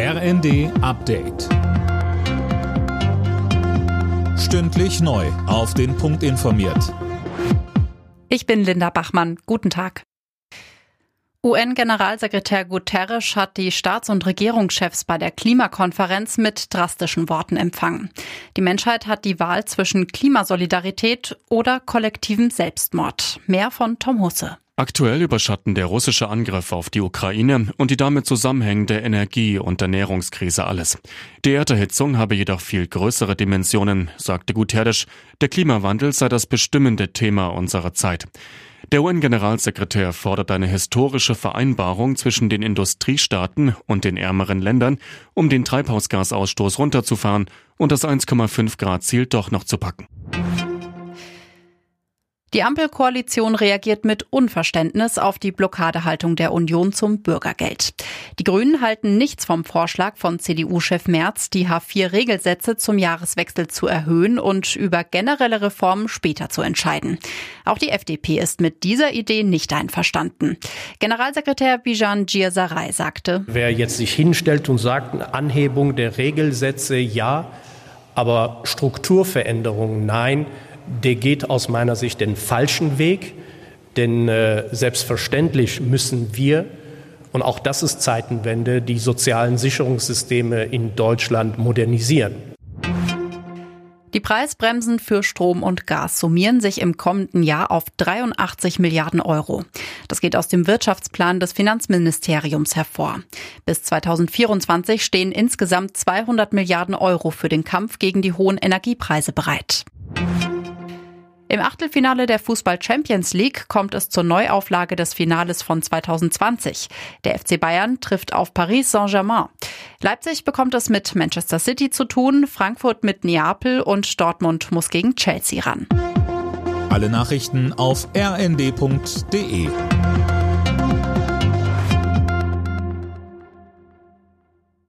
RND Update. Stündlich neu. Auf den Punkt informiert. Ich bin Linda Bachmann. Guten Tag. UN-Generalsekretär Guterres hat die Staats- und Regierungschefs bei der Klimakonferenz mit drastischen Worten empfangen. Die Menschheit hat die Wahl zwischen Klimasolidarität oder kollektivem Selbstmord. Mehr von Tom Husse. Aktuell überschatten der russische Angriff auf die Ukraine und die damit zusammenhängende Energie- und Ernährungskrise alles. Die Erderhitzung habe jedoch viel größere Dimensionen, sagte Guterres. Der Klimawandel sei das bestimmende Thema unserer Zeit. Der UN-Generalsekretär fordert eine historische Vereinbarung zwischen den Industriestaaten und den ärmeren Ländern, um den Treibhausgasausstoß runterzufahren und das 1,5 Grad Ziel doch noch zu packen. Die Ampelkoalition reagiert mit Unverständnis auf die Blockadehaltung der Union zum Bürgergeld. Die Grünen halten nichts vom Vorschlag von CDU-Chef Merz, die H4-Regelsätze zum Jahreswechsel zu erhöhen und über generelle Reformen später zu entscheiden. Auch die FDP ist mit dieser Idee nicht einverstanden. Generalsekretär Bijan Giersaray sagte, Wer jetzt sich hinstellt und sagt, Anhebung der Regelsätze ja, aber Strukturveränderungen nein, der geht aus meiner Sicht den falschen Weg. Denn äh, selbstverständlich müssen wir, und auch das ist Zeitenwende, die sozialen Sicherungssysteme in Deutschland modernisieren. Die Preisbremsen für Strom und Gas summieren sich im kommenden Jahr auf 83 Milliarden Euro. Das geht aus dem Wirtschaftsplan des Finanzministeriums hervor. Bis 2024 stehen insgesamt 200 Milliarden Euro für den Kampf gegen die hohen Energiepreise bereit. Im Achtelfinale der Fußball Champions League kommt es zur Neuauflage des Finales von 2020. Der FC Bayern trifft auf Paris Saint-Germain. Leipzig bekommt es mit Manchester City zu tun, Frankfurt mit Neapel und Dortmund muss gegen Chelsea ran. Alle Nachrichten auf rnd.de